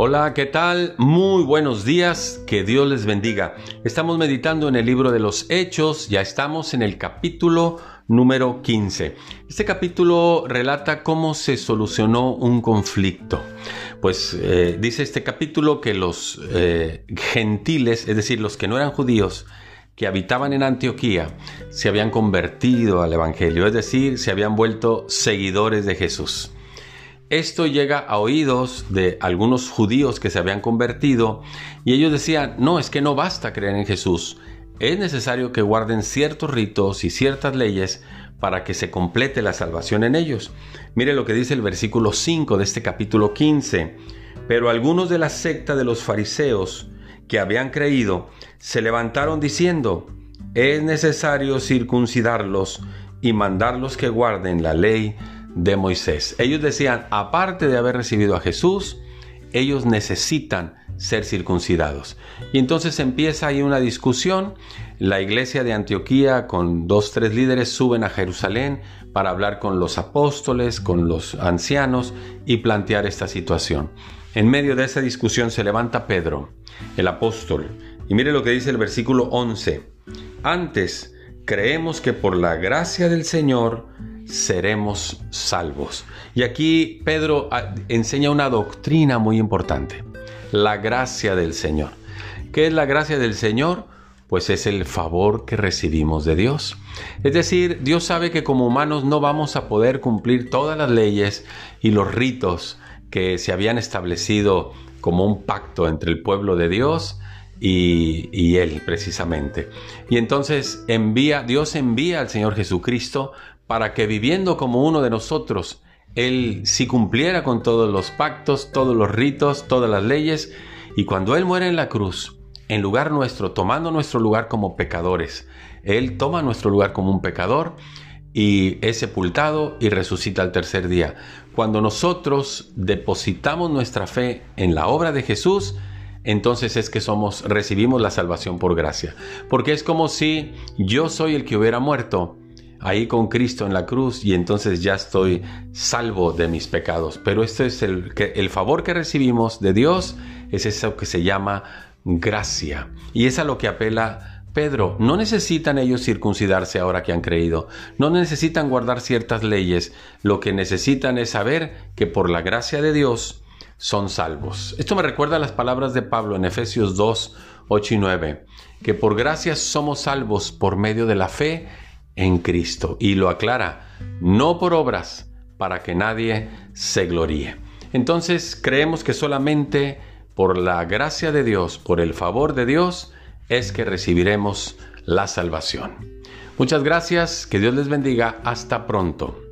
Hola, ¿qué tal? Muy buenos días, que Dios les bendiga. Estamos meditando en el libro de los Hechos, ya estamos en el capítulo número 15. Este capítulo relata cómo se solucionó un conflicto. Pues eh, dice este capítulo que los eh, gentiles, es decir, los que no eran judíos, que habitaban en Antioquía, se habían convertido al Evangelio, es decir, se habían vuelto seguidores de Jesús. Esto llega a oídos de algunos judíos que se habían convertido y ellos decían, no, es que no basta creer en Jesús, es necesario que guarden ciertos ritos y ciertas leyes para que se complete la salvación en ellos. Mire lo que dice el versículo 5 de este capítulo 15. Pero algunos de la secta de los fariseos que habían creído se levantaron diciendo, es necesario circuncidarlos y mandarlos que guarden la ley de Moisés. Ellos decían, aparte de haber recibido a Jesús, ellos necesitan ser circuncidados. Y entonces empieza ahí una discusión. La iglesia de Antioquía con dos, tres líderes suben a Jerusalén para hablar con los apóstoles, con los ancianos y plantear esta situación. En medio de esa discusión se levanta Pedro, el apóstol, y mire lo que dice el versículo 11. Antes, creemos que por la gracia del Señor seremos salvos. Y aquí Pedro ah, enseña una doctrina muy importante, la gracia del Señor. ¿Qué es la gracia del Señor? Pues es el favor que recibimos de Dios. Es decir, Dios sabe que como humanos no vamos a poder cumplir todas las leyes y los ritos que se habían establecido como un pacto entre el pueblo de Dios y, Él precisamente. Y entonces envía, Dios envía al Señor Jesucristo para que viviendo como uno de nosotros, Él sí cumpliera con todos los pactos, todos los ritos, todas las leyes, y cuando Él muere en la cruz, en lugar nuestro, tomando nuestro lugar como pecadores, Él toma nuestro lugar como un pecador y es sepultado y resucita al tercer día. Cuando nosotros depositamos nuestra fe en la obra de Jesús, entonces es que somos recibimos la salvación por gracia, porque es como si yo soy el que hubiera muerto ahí con Cristo en la cruz y entonces ya estoy salvo de mis pecados. Pero este es el, el favor que recibimos de Dios, es eso que se llama gracia. Y es a lo que apela Pedro. No necesitan ellos circuncidarse ahora que han creído. No necesitan guardar ciertas leyes. Lo que necesitan es saber que por la gracia de Dios son salvos. Esto me recuerda a las palabras de Pablo en Efesios 2, 8 y 9, que por gracia somos salvos por medio de la fe en Cristo. Y lo aclara, no por obras, para que nadie se gloríe. Entonces creemos que solamente por la gracia de Dios, por el favor de Dios, es que recibiremos la salvación. Muchas gracias, que Dios les bendiga, hasta pronto.